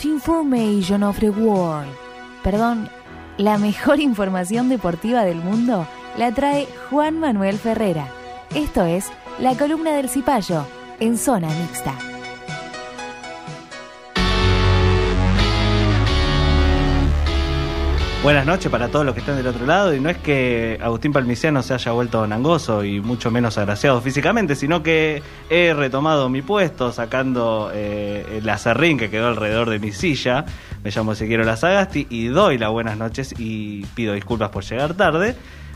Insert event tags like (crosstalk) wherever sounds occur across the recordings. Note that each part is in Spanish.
information of the world. Perdón, la mejor (laughs) información deportiva del mundo la trae Juan Manuel Ferrera. Esto es La columna del Cipayo en Zona Mixta. Buenas noches para todos los que están del otro lado. Y no es que Agustín Palmiciano se haya vuelto nangoso y mucho menos agraciado físicamente, sino que he retomado mi puesto sacando eh, el acerrín que quedó alrededor de mi silla. Me llamo Ezequiel Lazagasti y doy las buenas noches y pido disculpas por llegar tarde.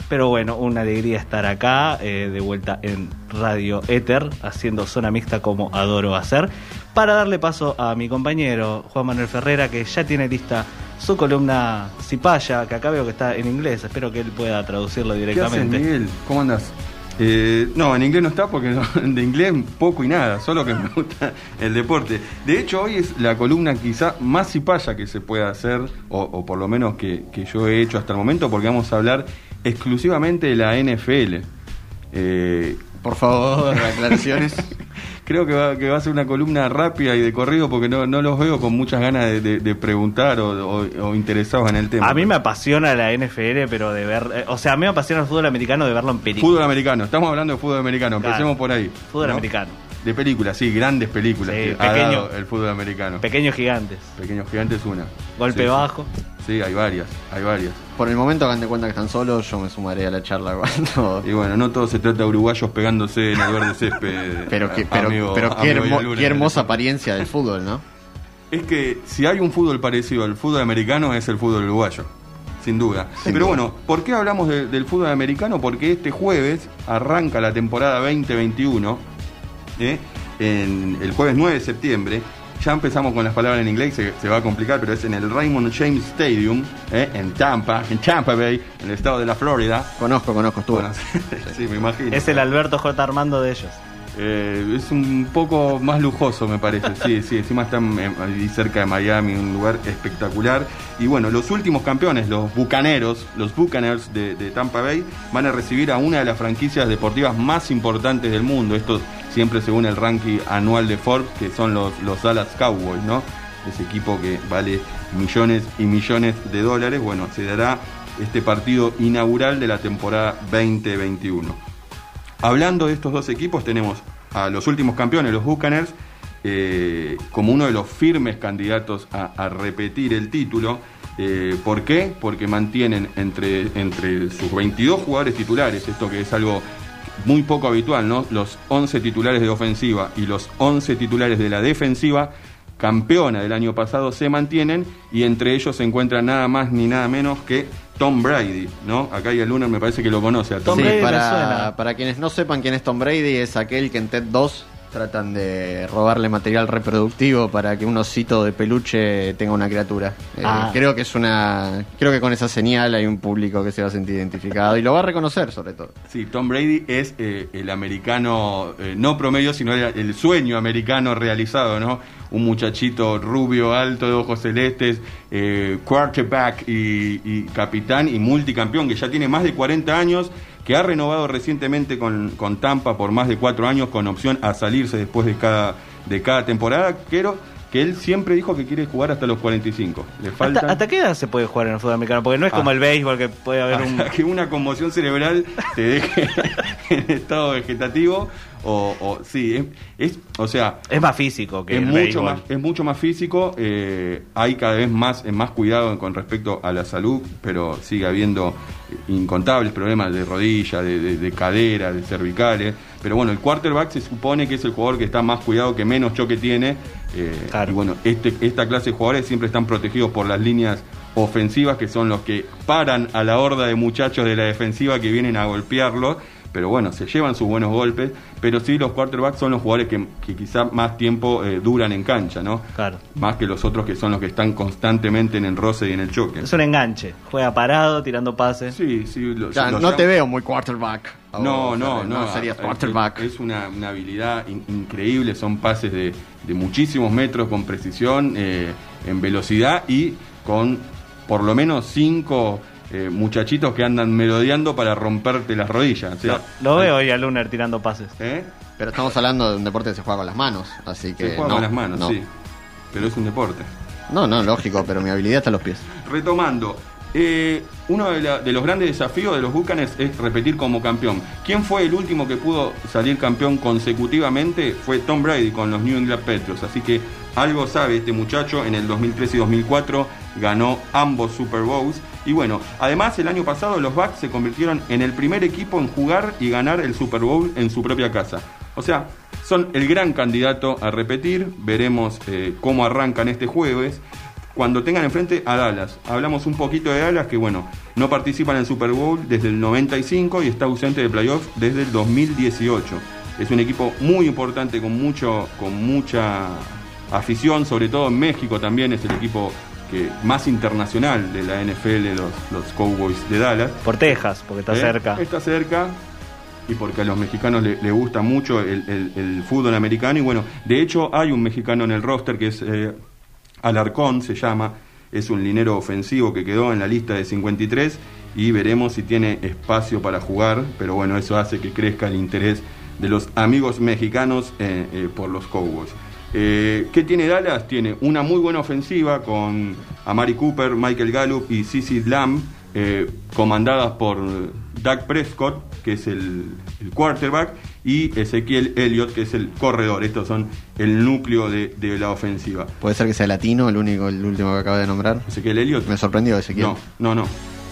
Pero bueno, una alegría estar acá, eh, de vuelta en Radio Éter, haciendo zona mixta como adoro hacer, para darle paso a mi compañero Juan Manuel Ferrera, que ya tiene lista su columna Cipaya, que acá veo que está en inglés, espero que él pueda traducirlo directamente. ¿Qué haces, Miguel? ¿Cómo andás? Eh, no, en inglés no está porque no, (laughs) de inglés poco y nada, solo que me gusta el deporte. De hecho, hoy es la columna quizá más cipaya que se pueda hacer, o, o por lo menos que, que, yo he hecho hasta el momento, porque vamos a hablar exclusivamente de la NFL. Eh, por favor, (laughs) aclaraciones. Creo que va, que va a ser una columna rápida y de corrido porque no, no los veo con muchas ganas de, de, de preguntar o, o, o, interesados en el tema. A mí me apasiona la NFL, pero de ver. Eh, o sea, a mí me apasiona el fútbol americano de verlo en película. Fútbol americano, estamos hablando de fútbol americano, empecemos por ahí. Fútbol ¿no? americano. De películas, sí, grandes películas. Sí, pequeño, el fútbol americano. Pequeños gigantes. Pequeños gigantes, una. Golpe sí, bajo. Sí, hay varias, hay varias. Por el momento, hagan de cuenta que están solos, yo me sumaré a la charla cuando... Y bueno, no todo se trata de uruguayos pegándose en el verde césped. (laughs) pero que, pero, amigo, pero qué, hermo, qué hermosa apariencia del fútbol, ¿no? Es que si hay un fútbol parecido al fútbol americano es el fútbol uruguayo, sin duda. Sin pero duda. bueno, ¿por qué hablamos de, del fútbol americano? Porque este jueves arranca la temporada 2021, ¿eh? en el jueves 9 de septiembre, ya empezamos con las palabras en inglés, se, se, va a complicar, pero es en el Raymond James Stadium, ¿eh? en Tampa, en Tampa Bay, en el estado de la Florida. Conozco, conozco. Bueno, (laughs) sí, me imagino. Es el Alberto J. Armando de ellos. Eh, es un poco más lujoso, me parece. Sí, sí, encima están ahí cerca de Miami, un lugar espectacular. Y bueno, los últimos campeones, los Bucaneros, los Bucaners de, de, Tampa Bay, van a recibir a una de las franquicias deportivas más importantes del mundo. Esto siempre según el ranking anual de Forbes, que son los, los Dallas Cowboys, ¿no? Ese equipo que vale millones y millones de dólares. Bueno, se dará este partido inaugural de la temporada 2021. Hablando de estos dos equipos, tenemos a los últimos campeones, los Buccaneers, eh, como uno de los firmes candidatos a, repetir el título. Eh, ¿Por qué? Porque mantienen entre, entre sus 22 jugadores titulares, esto que es algo muy poco habitual, ¿no? Los 11 titulares de ofensiva y los 11 titulares de la defensiva, campeona del año pasado, se mantienen y entre ellos se encuentran nada más ni nada menos que Tom Brady, ¿no? Acá hay el Lunar, me parece que lo conoce a Tom sí, Brady. Para, para quienes no sepan quién es Tom Brady, es aquel que en TED 2 tratan de robarle material reproductivo para que un osito de peluche tenga una criatura. Ah. Eh, creo que es una. Creo que con esa señal hay un público que se va a sentir identificado y lo va a reconocer, sobre todo. Sí, Tom Brady es eh, el americano, eh, no promedio, sino el, el, sueño americano realizado, ¿no? Un muchachito rubio, alto, de ojos celestes, eh, quarterback y, y capitán y multicampeón, que ya tiene más de 40 años que ha renovado recientemente con, con, Tampa por más de cuatro años con opción a salirse después de cada, de cada temporada, pero que él siempre dijo que quiere jugar hasta los 45. Le falta... ¿Hasta, ¿Hasta, qué edad se puede jugar en el fútbol americano? Porque no es como ah, el béisbol que puede haber un... que una conmoción cerebral te deje (laughs) en estado vegetativo o, o sí, es, es, o sea... Es más físico que es el mucho béisbol. más Es mucho más físico, eh, hay cada vez más, más cuidado con respecto a la salud, pero sigue habiendo incontables problemas de rodilla, de, de, de cadera, de cervicales. Pero bueno, el quarterback se supone que es el jugador que está más cuidado, que menos choque tiene. Eh, claro. Y bueno, este, esta clase de jugadores siempre están protegidos por las líneas ofensivas, que son los que paran a la horda de muchachos de la defensiva que vienen a golpearlos. Pero bueno, se llevan sus buenos golpes. Pero sí, los quarterbacks son los jugadores que, que quizá más tiempo eh, duran en cancha, ¿no? Claro. Más que los otros que son los que están constantemente en el roce y en el choque. Es un enganche. Juega parado, tirando pases. Sí, sí. Lo, ya, lo no llamo... te veo muy quarterback. No, no, no, no. serías quarterback. Es, es una, una, habilidad in, increíble. Son pases de, de, muchísimos metros con precisión, eh, en velocidad y con por lo menos cinco eh, muchachitos que andan merodeando para romperte las rodillas. O sea, lo, lo, veo hoy a Lunar tirando pases. ¿Eh? Pero estamos hablando de un deporte que se juega con las manos, así que. Se juega no, con las manos, no. sí. Pero es un deporte. No, no, lógico, pero mi habilidad está en los pies. Retomando, eh, uno de, los grandes desafíos de los Bucanes es repetir como campeón. ¿Quién fue el último que pudo salir campeón consecutivamente? Fue Tom Brady con los New England Patriots. Así que algo sabe este muchacho. En el 2003 y 2004 ganó ambos Super Bowls. Y bueno, además el año pasado los Bucks se convirtieron en el primer equipo en jugar y ganar el Super Bowl en su propia casa. O sea, son el gran candidato a repetir. Veremos eh, cómo arrancan este jueves cuando tengan enfrente a Dallas. Hablamos un poquito de Dallas, que bueno, no participa en el Super Bowl desde el 95 y está ausente de playoffs desde el 2018. Es un equipo muy importante con mucho, con mucha afición, sobre todo en México también es el equipo que más internacional de la NFL, los, los Cowboys de Dallas. Por Texas, porque está ¿Eh? cerca. Está cerca y porque a los mexicanos les le gusta mucho el, fútbol americano. Y bueno, de hecho hay un mexicano en el roster que es eh, Alarcón se llama, es un linero ofensivo que quedó en la lista de 53 y veremos si tiene espacio para jugar, pero bueno, eso hace que crezca el interés de los amigos mexicanos eh, eh, por los Cowboys. Eh, ¿Qué tiene Dallas? Tiene una muy buena ofensiva con Amari Cooper, Michael Gallup y Cici Lamb, comandadas por Doug Prescott, que es el, quarterback, y Ezequiel Elliott, que es el corredor. Estos son el núcleo de, la ofensiva. ¿Puede ser que sea latino, el único, el último que acaba de nombrar? Ezequiel Elliott. Me sorprendió Ezequiel. No, no, no.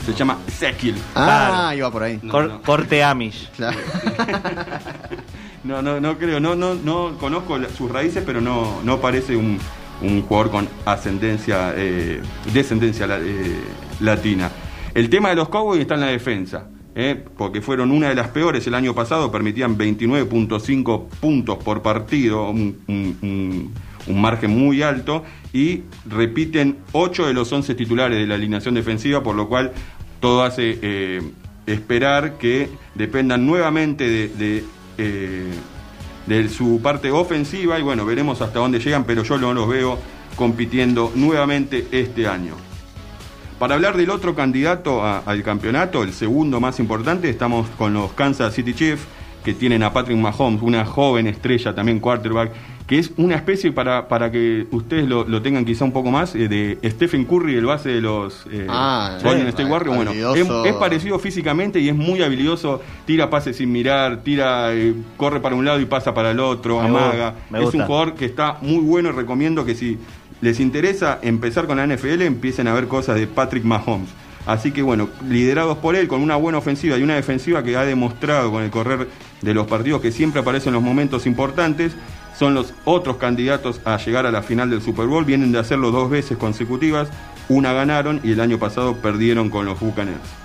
Se llama Ezequiel. Ah, iba por ahí. Corte Amish. (laughs) no, no, no creo. No, no, no conozco sus raíces, pero no, no parece un, jugador con ascendencia, eh, descendencia eh, latina. El tema de los Cowboys está en la defensa. ¿Eh? porque fueron una de las peores el año pasado, permitían 29.5 puntos por partido, un, margen muy alto, y repiten 8 de los 11 titulares de la alineación defensiva, por lo cual todo hace eh, esperar que dependan nuevamente eh, de su parte ofensiva, y bueno, veremos hasta dónde llegan, pero yo no los veo compitiendo nuevamente este año. Para hablar del otro candidato al campeonato, el segundo más importante, estamos con los Kansas City Chiefs, que tienen a Patrick Mahomes, una joven estrella también quarterback, que es una especie, para, para que ustedes lo, tengan quizá un poco más, eh, de Stephen Curry, el base de los eh, ah, Golden State Warriors. Bueno, es, parecido físicamente y es muy habilidoso, tira pases sin mirar, tira, eh, corre para un lado y pasa para el otro, amaga. es un jugador que está muy bueno y recomiendo que si les interesa empezar con la NFL, empiecen a ver cosas de Patrick Mahomes. Así que bueno, liderados por él, con una buena ofensiva y una defensiva que ha demostrado con el correr de los partidos que siempre aparecen en los momentos importantes, son los otros candidatos a llegar a la final del Super Bowl. Vienen de hacerlo dos veces consecutivas, una ganaron y el año pasado perdieron con los Buccaneers.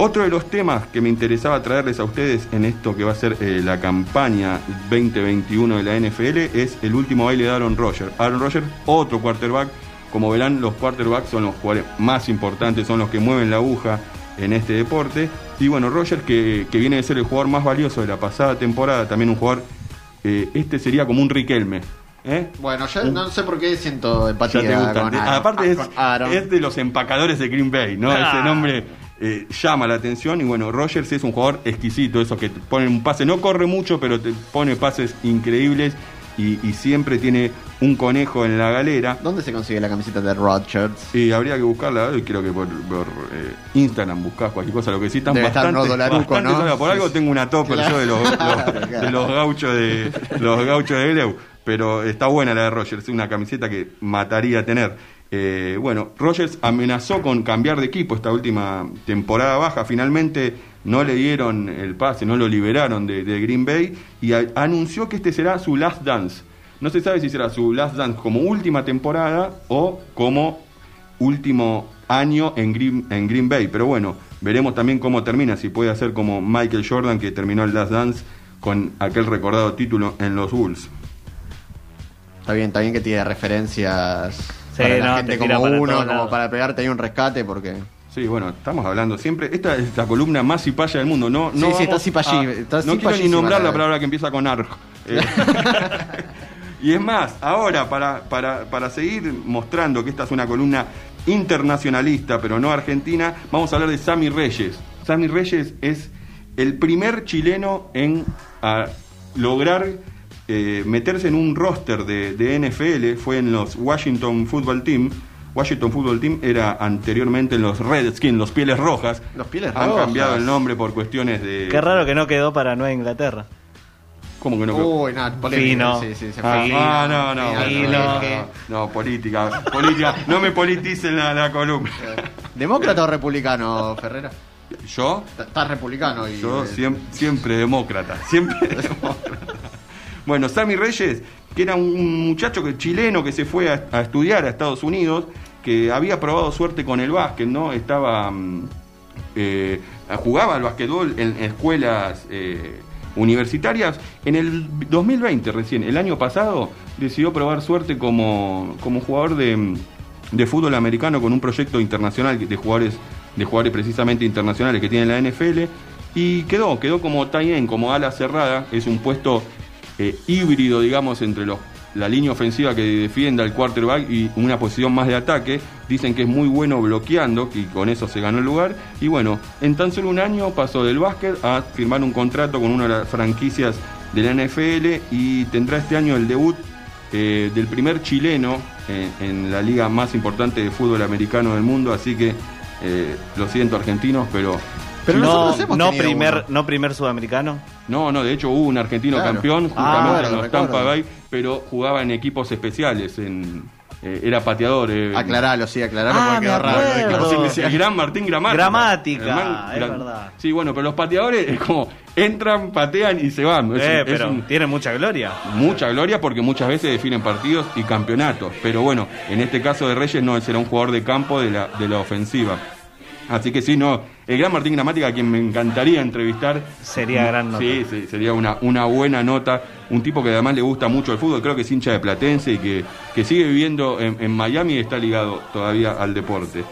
Otro de los temas que me interesaba traerles a ustedes en esto que va a ser eh, la campaña 2021 de la NFL es el último baile de Aaron Rodgers. Aaron Rodgers, otro quarterback. Como verán, los quarterbacks son los jugadores más importantes, son los que mueven la aguja en este deporte. Y bueno, Rodgers, que, viene de ser el jugador más valioso de la pasada temporada, también un jugador, eh, este sería como un Riquelme. ¿eh? Bueno, ya no sé por qué siento empatía con Aparte es, de los empacadores de Green Bay, ¿no? Ese nombre eh, llama la atención y bueno, Rogers es un jugador exquisito, eso que te pone un pase, no corre mucho, pero te pone pases increíbles y, siempre tiene un conejo en la galera. ¿Dónde se consigue la camiseta de Rodgers? Y habría que buscarla, y creo que por, eh, Instagram buscas cualquier cosa, lo que sí están bastante, bastante por algo tengo una topper yo de los, (laughs) de los gauchos de los gauchos de Eleu, pero está buena la de Rogers, es una camiseta que mataría tener. Eh, bueno, Rogers amenazó con cambiar de equipo esta última temporada baja. Finalmente no le dieron el pase, no lo liberaron de, Green Bay y anunció que este será su last dance. No se sabe si será su last dance como última temporada o como último año en Green, en Green Bay. Pero bueno, veremos también cómo termina, si puede hacer como Michael Jordan que terminó el last dance con aquel recordado título en los Bulls. Está bien, está bien que tiene referencias para la gente como uno, como para pegarte ahí un rescate, porque... Sí, bueno, estamos hablando siempre. Esta es la columna más cipaya del mundo. No, no sí, sí, está No quiero ni nombrar la palabra que empieza con ARG. (laughs) Eh, (laughs) y es más, ahora, para, para, para seguir mostrando que esta es una columna internacionalista, pero no argentina, vamos a hablar de Sammy Reyes. Sammy Reyes es el primer chileno en lograr eh, meterse en un roster de, de NFL fue en los Washington Football Team. Washington Football Team era anteriormente en los Redskins, los Pieles Rojas. Los Pieles Han Rojas. cambiado el nombre por cuestiones de... Qué raro que no quedó para Nueva Inglaterra. ¿Cómo que no? Uy, no, polémica, Fino. Sí, sí, se Ah, fue. ah, no, no, Fino, no, fino. no, no, política, política, no me politicen la, la columna. ¿Demócrata o republicano, Ferrera? Yo, Estás republicano y. yo siempre, siempre demócrata, siempre (laughs) demócrata. Bueno, Sammy Reyes, que era un muchacho que, chileno que se fue a, estudiar a Estados Unidos, que había probado suerte con el básquet, ¿no? Estaba, mm, eh, jugaba al básquetbol en escuelas eh, universitarias. En el 2020 recién, el año pasado, decidió probar suerte como, como jugador de, mm, de fútbol americano con un proyecto internacional de jugadores, de jugadores precisamente internacionales que tiene la NFL. Y quedó, quedó como tight end, como ala cerrada. Es un puesto eh, híbrido, digamos, entre los, la línea ofensiva que defiende al quarterback y una posición más de ataque. Dicen que es muy bueno bloqueando y con eso se ganó el lugar. Y bueno, en tan solo un año pasó del básquet a firmar un contrato con una de las franquicias de la NFL y tendrá este año el debut eh, del primer chileno eh, en la liga más importante de fútbol americano del mundo. Así que eh, lo siento argentinos, pero Pero no, nosotros hemos no primer, uno. no primer sudamericano. No, no, de hecho hubo un argentino Claro. campeón Ah, justamente claro, en los. Tampa Bay, pero jugaba en equipos especiales, en, eh, era pateador. eh, Aclaralo, sí, aclaralo Ah, porque raro. el gran Martín Gramática. Gramática, es gran- verdad. Sí, bueno, pero los pateadores es como entran, patean y se van. Es, Eh, un- pero un- tiene mucha gloria. mucha gloria porque muchas veces definen partidos y campeonatos. Pero bueno, en este caso de Reyes no, él será un jugador de campo de la, de la ofensiva. Así que sí, no, el gran Martín Gramática, a quien me encantaría entrevistar. Sería gran nota. Sí, sí, sería una, una buena nota. Un tipo que además le gusta mucho el fútbol, creo que es hincha de Platense y que, que sigue viviendo en, en Miami y está ligado todavía al deporte.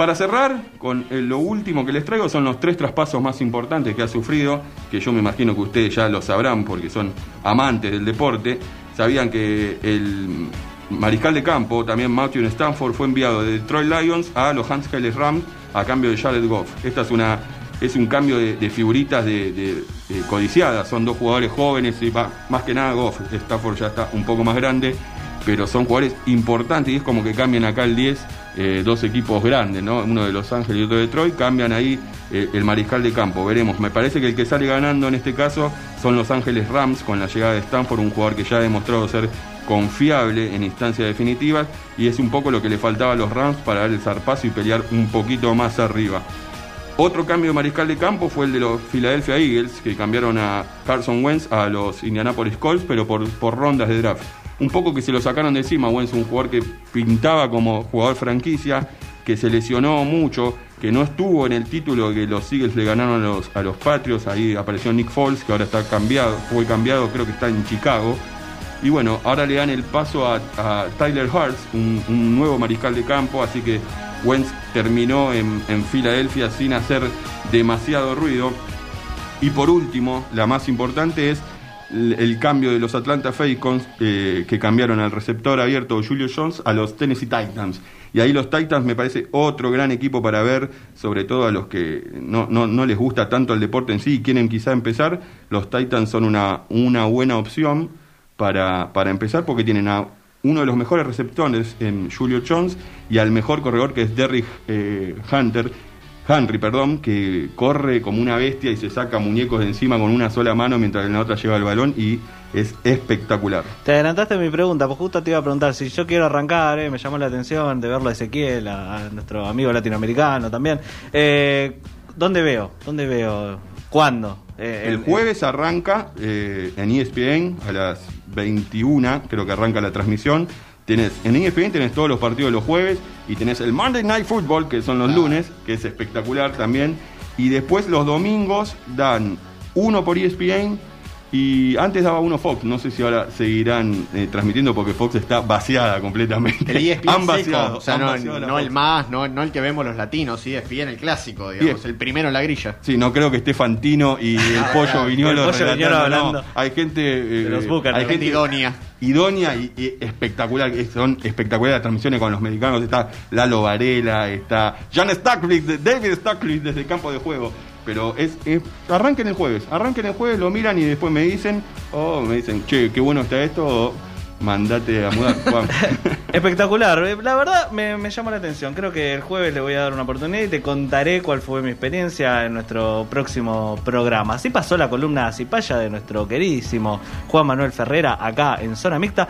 Para cerrar, con eh, lo último que les traigo son los tres traspasos más importantes que ha sufrido, que yo me imagino que ustedes ya lo sabrán porque son amantes del deporte. Sabían que el mariscal de campo, también Matthew Stanford, fue enviado de Detroit Lions a Los Angeles Rams a cambio de Jared Goff. Esta es una es un cambio de, figuritas codiciadas. Son dos jugadores jóvenes y más que nada Goff. Stafford ya está un poco más grande, pero son jugadores importantes y es como que cambian acá el 10 eh, dos equipos grandes, ¿no? Uno de Los Ángeles y otro de Detroit, cambian ahí eh, el mariscal de campo. Veremos. Me parece que el que sale ganando en este caso son Los Ángeles Rams con la llegada de Stanford, un jugador que ya ha demostrado ser confiable en instancias definitivas y es un poco lo que le faltaba a los Rams para dar el zarpazo y pelear un poquito más arriba. Otro cambio de mariscal de campo fue el de los Philadelphia Eagles, que cambiaron a Carson Wentz a los Indianapolis Colts, pero por, por rondas de draft. Un poco que se lo sacaron de encima, Wentz, un jugador que pintaba como jugador franquicia, que se lesionó mucho, que no estuvo en el título que los Eagles le ganaron a los, a los Patriots, ahí apareció Nick Foles, que ahora está cambiado, fue cambiado, creo que está en Chicago. Y bueno, ahora le dan el paso a, Tyler un, un nuevo mariscal de campo, así que Wentz terminó en, en Filadelfia sin hacer demasiado ruido. Y por último, la más importante es el, cambio de los Atlanta Falcons, eh, que cambiaron al receptor abierto Julio Jones a los Tennessee Titans. Y ahí los Titans me parece otro gran equipo para ver, sobre todo a los que no, no, no les gusta tanto el deporte en sí y quieren quizá empezar. Los Titans son una, una buena opción para, para empezar porque tienen a uno de los mejores receptores en Julio Jones y al mejor corredor que es Derrick eh, Hunter, Henry, perdón, que corre como una bestia y se saca muñecos de encima con una sola mano mientras en la otra lleva el balón y es espectacular. Te adelantaste mi pregunta, pues justo te iba a preguntar si yo quiero arrancar, eh, me llamó la atención de verlo a Ezequiel, a, a nuestro amigo latinoamericano también. Eh, ¿Dónde veo? ¿Dónde veo? ¿Cuándo? Eh, El jueves arranca en ESPN a las 21, creo que arranca la transmisión. Tenés, en ESPN tenés todos los partidos los jueves y tenés el Monday Night Football, que son los lunes, que es espectacular también. Y después los domingos dan uno por ESPN y antes daba uno Fox. No sé si ahora seguirán eh, transmitiendo porque Fox está vaciada completamente. El ESPN Han seco, vaciado, o sea, han no, vaciado no el más, no, no el que vemos los latinos, sí, ESPN el clásico, digamos, Bien. el primero en la grilla. Sí, no creo que esté Fantino y el pollo Viñolo El Pollo Viñolo no. hablando. hay gente eh, los hay Gente idónea. idónea y, y espectacular son espectaculares las transmisiones con los mexicanos está Lalo Varela está Jan Stackley David Stackley desde el campo de juego pero es, es arranquen el jueves, arranquen el jueves, lo miran y después me dicen, oh, me dicen, che, qué bueno está esto, o mandate a mudar, (laughs) Juan. Espectacular, eh, la verdad me, me llama la atención. Creo que el jueves le voy a dar una oportunidad y te contaré cuál fue mi experiencia en nuestro próximo programa. Así pasó la columna Cipaya de nuestro queridísimo Juan Manuel Ferrera acá en Zona Mixta.